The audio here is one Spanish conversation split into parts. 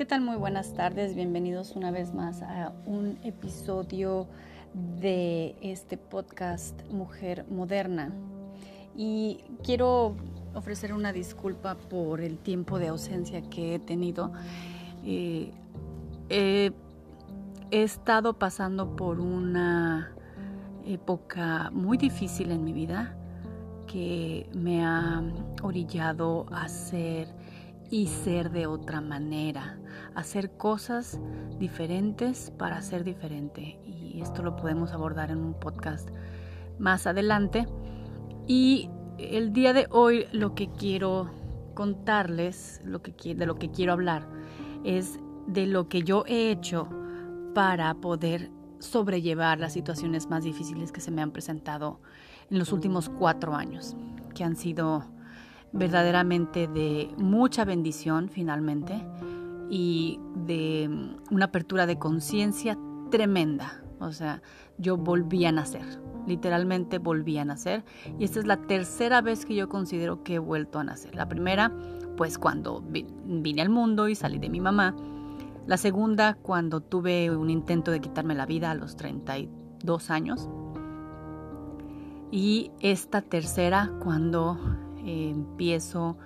¿Qué tal? Muy buenas tardes, bienvenidos una vez más a un episodio de este podcast Mujer Moderna. Y quiero ofrecer una disculpa por el tiempo de ausencia que he tenido. Eh, he estado pasando por una época muy difícil en mi vida que me ha orillado a ser y ser de otra manera, hacer cosas diferentes para ser diferente. Y esto lo podemos abordar en un podcast más adelante. Y el día de hoy lo que quiero contarles, lo que, de lo que quiero hablar, es de lo que yo he hecho para poder sobrellevar las situaciones más difíciles que se me han presentado en los últimos cuatro años, que han sido verdaderamente de mucha bendición finalmente y de una apertura de conciencia tremenda. O sea, yo volví a nacer, literalmente volví a nacer y esta es la tercera vez que yo considero que he vuelto a nacer. La primera, pues cuando vine al mundo y salí de mi mamá. La segunda, cuando tuve un intento de quitarme la vida a los 32 años. Y esta tercera, cuando empiezo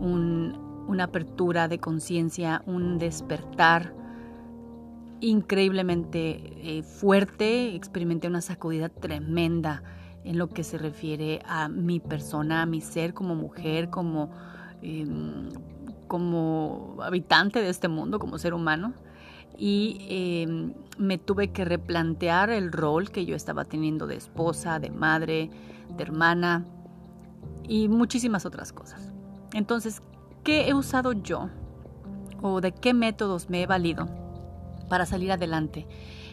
una apertura de conciencia, un despertar increíblemente eh, fuerte, experimenté una sacudida tremenda en lo que se refiere a mi persona, a mi ser como mujer, como, em, como habitante de este mundo, como ser humano. Y em, me tuve que replantear el rol que yo estaba teniendo de esposa, de madre, de hermana, y muchísimas otras cosas. Entonces, ¿qué he usado yo o de qué métodos me he valido para salir adelante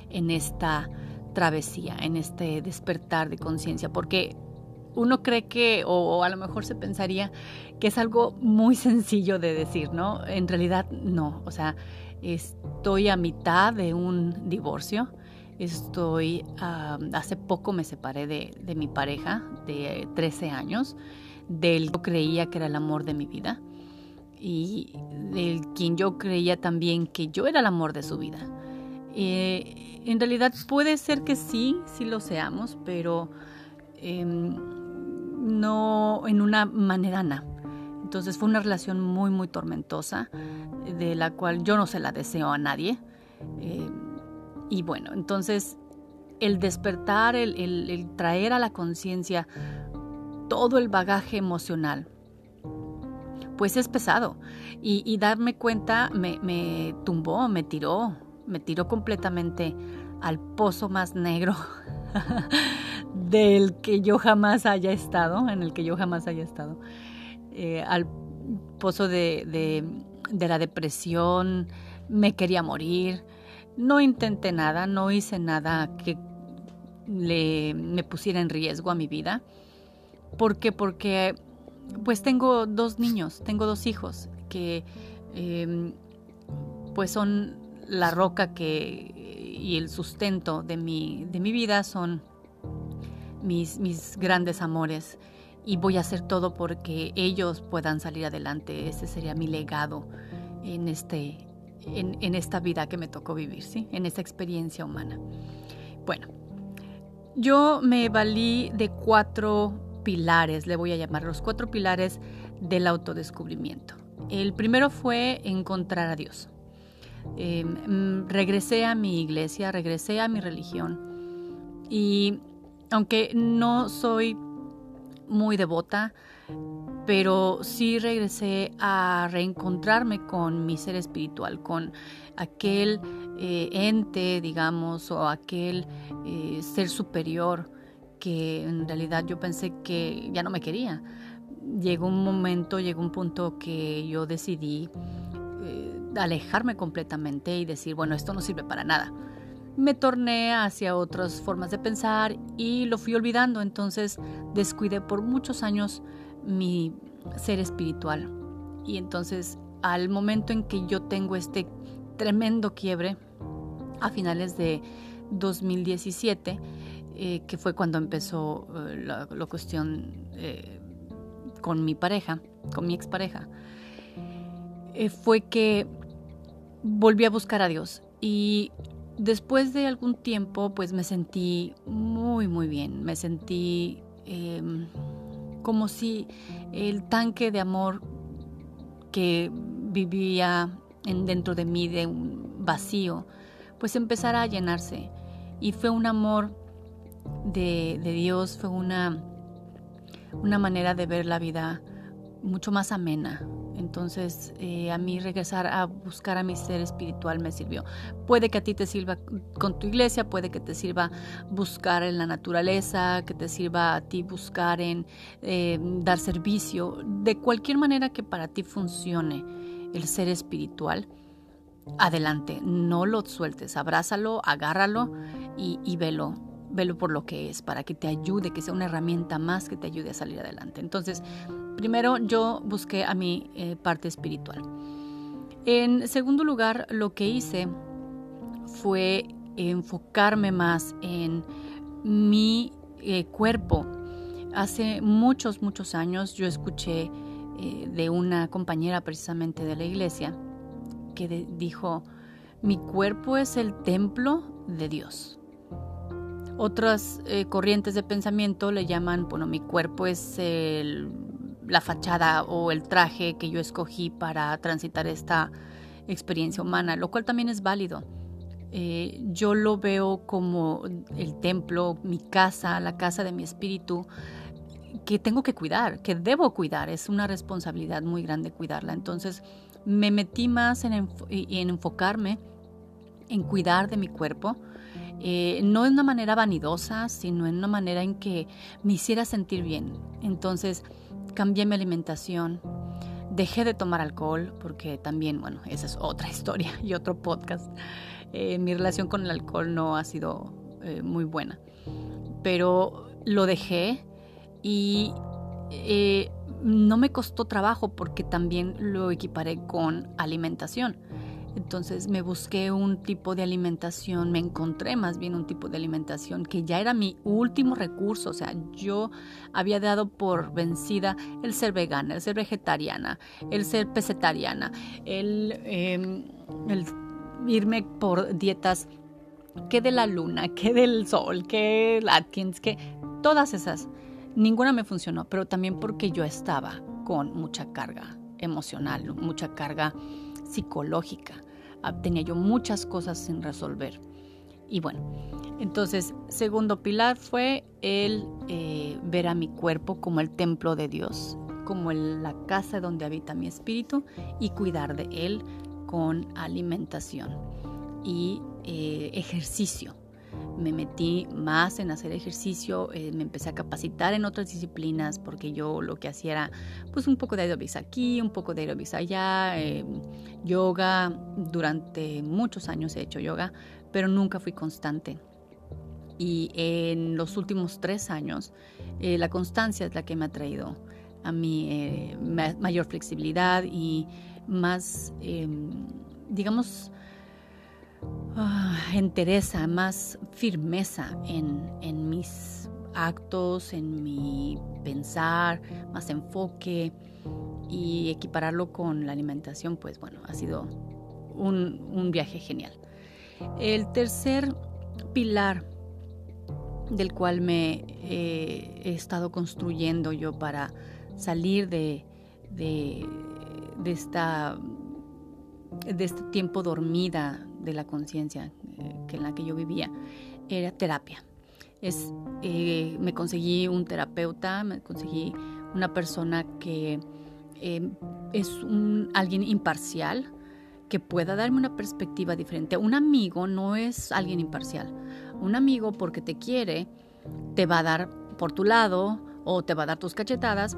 en esta travesía, en este despertar de conciencia? Porque uno cree que, o, a lo mejor se pensaría que es algo muy sencillo de decir, ¿no? En realidad no, o sea, estoy a mitad de un divorcio, estoy, hace poco me separé de, de mi pareja de 13 años, del yo creía que era el amor de mi vida y del quien yo creía también que yo era el amor de su vida. Eh, en realidad puede ser que sí, sí lo seamos, pero em, no en una manera na. Entonces fue una relación muy, muy tormentosa, de la cual yo no se la deseo a nadie. Eh, y bueno, entonces el despertar, el traer a la conciencia todo el bagaje emocional, pues es pesado. Y, darme cuenta me, tumbó, me tiró, me tiró completamente al pozo más negro del que yo jamás haya estado, en el que yo jamás haya estado, eh, al pozo de, la depresión, me quería morir, no intenté nada, no hice nada que le, me pusiera en riesgo a mi vida. ¿Por qué? Porque pues tengo dos niños, tengo dos hijos que em, pues son la roca que y el sustento de mi, de mi vida son mis, mis grandes amores y voy a hacer todo porque ellos puedan salir adelante. Ese sería mi legado en, este, en, en esta vida que me tocó vivir, ¿sí? en esta experiencia humana. Bueno, yo me valí de cuatro pilares, le voy a llamar los cuatro pilares del autodescubrimiento. El primero fue encontrar a Dios. Em, regresé a mi iglesia, regresé a mi religión y aunque no soy muy devota, pero sí regresé a reencontrarme con mi ser espiritual, con aquel eh, ente, digamos, o aquel eh, ser superior que en realidad yo pensé que ya no me quería. Llegó un momento, llegó un punto que yo decidí eh, alejarme completamente y decir, bueno, esto no sirve para nada. Me torné hacia otras formas de pensar y lo fui olvidando, entonces descuidé por muchos años mi ser espiritual. Y entonces al momento en que yo tengo este tremendo quiebre, a finales de 2017, eh, que fue cuando empezó eh, la, cuestión eh, con mi pareja, con mi expareja, fue que volví a buscar a Dios. Y después de algún tiempo pues me sentí muy muy bien, me sentí em, como si el tanque de amor que vivía en, dentro de mí de un vacío pues empezara a llenarse. Y fue un amor de, Dios, fue una, una manera de ver la vida mucho más amena, entonces, eh, a mí regresar a buscar a mi ser espiritual me sirvió. Puede que a ti te sirva con tu iglesia, puede que te sirva buscar en la naturaleza, que te sirva a ti buscar en eh, dar servicio, de cualquier manera que para ti funcione el ser espiritual. Adelante, no lo sueltes, abrázalo, agárralo y velo, velo por lo que es, para que te ayude, que sea una herramienta más que te ayude a salir adelante. Entonces, primero yo busqué a mi eh, parte espiritual. En segundo lugar, lo que hice fue enfocarme más en mi eh, cuerpo. Hace muchos, muchos años yo escuché eh, de una compañera precisamente de la iglesia que dijo, mi cuerpo es el templo de Dios. Otras corrientes de pensamiento le llaman, bueno, mi cuerpo es el la fachada o el traje que yo escogí para transitar esta experiencia humana, lo cual también es válido. Eh, yo lo veo como el templo, mi casa, la casa de mi espíritu, que tengo que cuidar, que debo cuidar. Es una responsabilidad muy grande cuidarla. Entonces me metí más en, enfocarme en cuidar de mi cuerpo. Eh, no de una manera vanidosa, sino en una manera en que me hiciera sentir bien. Entonces, cambié mi alimentación, dejé de tomar alcohol, porque también, bueno, esa es otra historia y otro podcast. Eh, mi relación con el alcohol no ha sido eh, muy buena, pero lo dejé y no me costó trabajo porque también lo equiparé con alimentación. Entonces me busqué un tipo de alimentación, me encontré más bien un tipo de alimentación que ya era mi último recurso. O sea, yo había dado por vencida el ser vegana, el ser vegetariana, el ser pesetariana, el, em, el irme por dietas que de la luna, que del sol, que Atkins, que todas esas. Ninguna me funcionó, pero también porque yo estaba con mucha carga emocional, mucha carga psicológica. Ah, tenía yo muchas cosas sin resolver. Y bueno, entonces, segundo pilar fue el eh, ver a mi cuerpo como el templo de Dios, como la casa donde habita mi espíritu y cuidar de él con alimentación y eh, ejercicio me metí más en hacer ejercicio, eh, me empecé a capacitar en otras disciplinas porque yo lo que hacía era pues un poco de aerobics aquí, un poco de aerobics allá, eh, yoga, durante muchos años he hecho yoga, pero nunca fui constante. Y en los últimos tres años, eh, la constancia es la que me ha traído a mí mayor flexibilidad y más, em, digamos, Ah, entereza, más firmeza en, mis actos, en mi pensar, más enfoque y equipararlo con la alimentación, pues bueno, ha sido un, viaje genial. El tercer pilar del cual me he estado construyendo yo para salir de, de, esta, de este tiempo dormida de la conciencia eh, en la que yo vivía era terapia. Es, eh, me conseguí un terapeuta, me conseguí una persona que eh, es un, alguien imparcial, que pueda darme una perspectiva diferente. Un amigo no es alguien imparcial. Un amigo porque te quiere, te va a dar por tu lado o te va a dar tus cachetadas,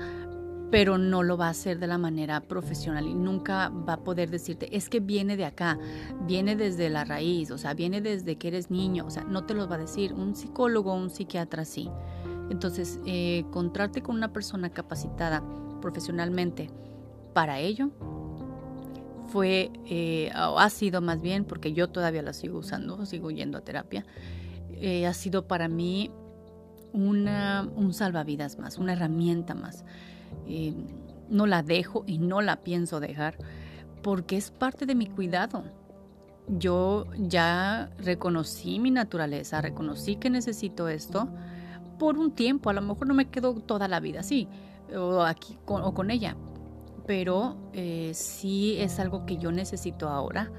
pero no lo va a hacer de la manera profesional y nunca va a poder decirte, es que viene de acá, viene desde la raíz, o sea, viene desde que eres niño, o sea, no te lo va a decir un psicólogo, un psiquiatra, sí. Entonces, eh, encontrarte con una persona capacitada profesionalmente para ello fue, eh, o ha sido más bien, porque yo todavía la sigo usando, sigo yendo a terapia, eh, ha sido para mí una, un salvavidas más, una herramienta más. No la dejo y no la pienso dejar porque es parte de mi cuidado. yo ya reconocí mi naturaleza, reconocí que necesito esto por un tiempo, a lo mejor no me quedo toda la vida así, o aquí con, o con ella, pero eh, sí es algo que yo necesito ahora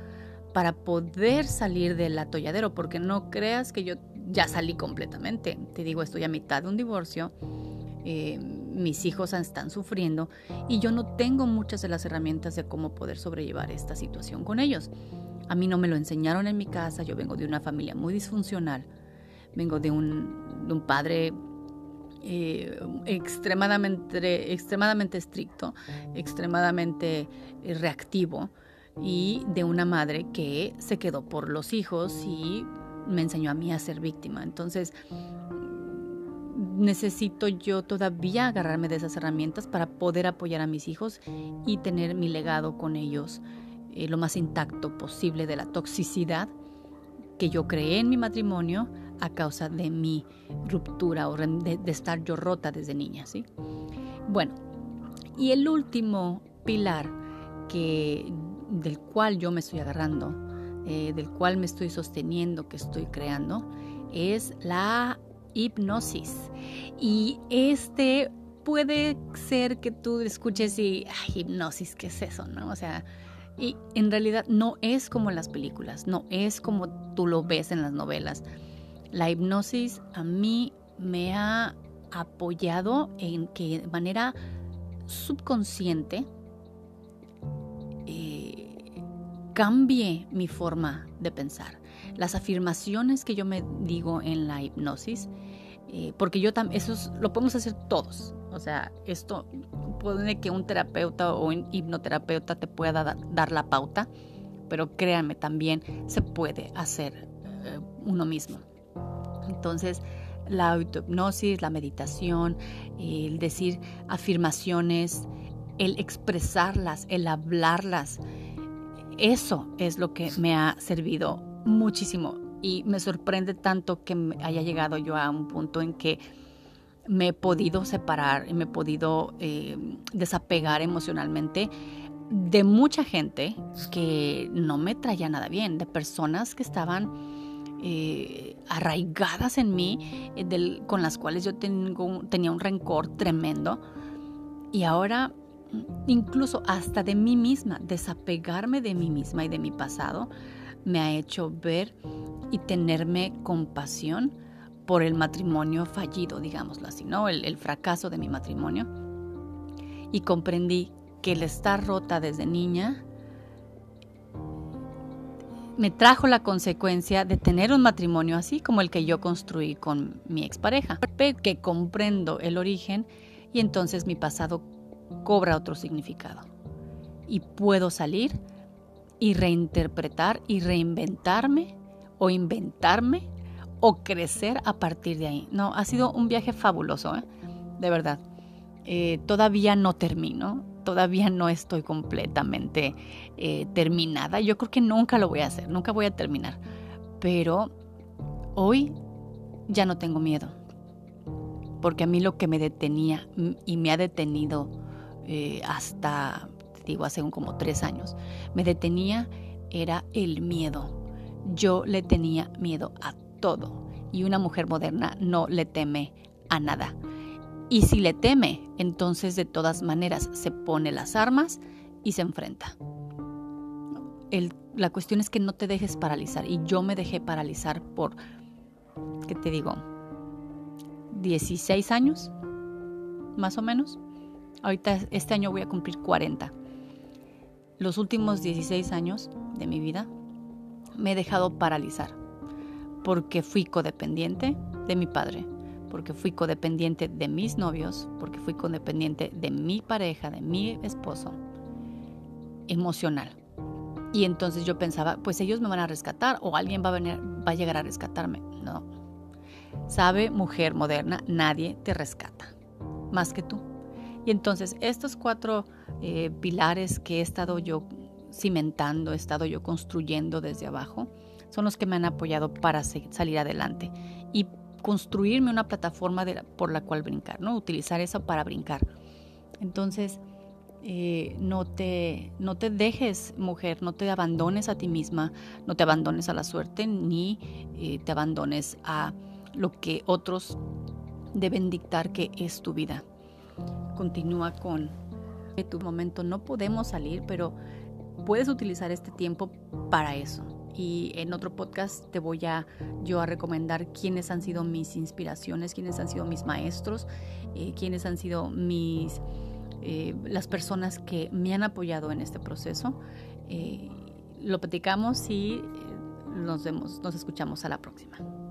para poder salir del atolladero, porque no creas que yo ya salí completamente, te digo, estoy a mitad de un divorcio, eh, mis hijos están sufriendo y yo no tengo muchas de las herramientas de cómo poder sobrellevar esta situación con ellos. A mí no me lo enseñaron en mi casa, yo vengo de una familia muy disfuncional, vengo de un, padre eh, extremadamente, extremadamente estricto, extremadamente eh, reactivo y de una madre que se quedó por los hijos y me enseñó a mí a ser víctima. Entonces, necesito yo todavía agarrarme de esas herramientas para poder apoyar a mis hijos y tener mi legado con ellos eh, lo más intacto posible de la toxicidad que yo creé en mi matrimonio a causa de mi ruptura o de, estar yo rota desde niña, ¿sí? Bueno, y el último pilar que, del cual yo me estoy agarrando, eh, del cual me estoy sosteniendo, que estoy creando, es la hipnosis. Y este puede ser que tú escuches y, ay, hipnosis, ¿qué es eso? ¿No? O sea, y en realidad no es como en las películas, no es como tú lo ves en las novelas. La hipnosis a mí me ha apoyado en que de manera subconsciente eh, cambie mi forma de pensar. Las afirmaciones que yo me digo en la hipnosis, eh, porque yo también, eso lo podemos hacer todos. O sea, esto puede que un terapeuta o un hipnoterapeuta te pueda dar la pauta, pero créanme, también se puede hacer eh, uno mismo. Entonces, la autohipnosis, la meditación, el decir afirmaciones, el expresarlas, el hablarlas, eso es lo que me ha servido muchísimo y me sorprende tanto que haya llegado yo a un punto en que me he podido separar y me he podido eh, desapegar emocionalmente de mucha gente que no me traía nada bien, de personas que estaban eh, arraigadas en mí, eh, con las cuales yo tengo, tenía un rencor tremendo. Y ahora, incluso hasta de mí misma, desapegarme de mí misma y de mi pasado, me ha hecho ver y tenerme compasión por el matrimonio fallido, digámoslo así, ¿no? El, fracaso de mi matrimonio. Y comprendí que el estar rota desde niña me trajo la consecuencia de tener un matrimonio así como el que yo construí con mi expareja, que comprendo el origen y entonces mi pasado cobra otro significado. Y puedo salir y reinterpretar y reinventarme o inventarme o crecer a partir de ahí. No, ha sido un viaje fabuloso, ¿eh? de verdad. Eh, todavía no termino, todavía no estoy completamente eh, terminada. Yo creo que nunca lo voy a hacer, nunca voy a terminar. Pero hoy ya no tengo miedo. Porque a mí lo que me detenía y me ha detenido hasta, digo, hace como tres años, me detenía era el miedo. Yo le tenía miedo a todo y una mujer moderna no le teme a nada. Y si le teme, entonces de todas maneras se pone las armas y se enfrenta. la cuestión es que no te dejes paralizar y yo me dejé paralizar por, ¿qué te digo? 16 años, más o menos. Ahorita este año voy a cumplir 40. Los últimos 16 años de mi vida me he dejado paralizar porque fui codependiente de mi padre, porque fui codependiente de mis novios, porque fui codependiente de mi pareja, de mi esposo, emocional. Y entonces yo pensaba, pues ellos me van a rescatar o alguien va a venir, va a llegar a rescatarme. No. Sabe, mujer moderna, nadie te rescata, más que tú. Y entonces estos cuatro eh, pilares que he estado yo cimentando, he estado yo construyendo desde abajo, son los que me han apoyado para salir adelante y construirme una plataforma por la cual brincar, ¿no? Utilizar eso para brincar. Entonces, Eh, no, te, no te dejes, mujer, no te abandones a ti misma, no te abandones a la suerte, ni eh, te abandones a lo que otros deben dictar que es tu vida. Continúa con tu momento. No podemos salir, pero puedes utilizar este tiempo para eso. Y en otro podcast te voy a yo a recomendar quiénes han sido mis inspiraciones, quiénes han sido mis maestros, eh, quiénes han sido mis eh, las personas que me han apoyado en este proceso. Eh, lo platicamos y nos vemos, nos escuchamos a la próxima.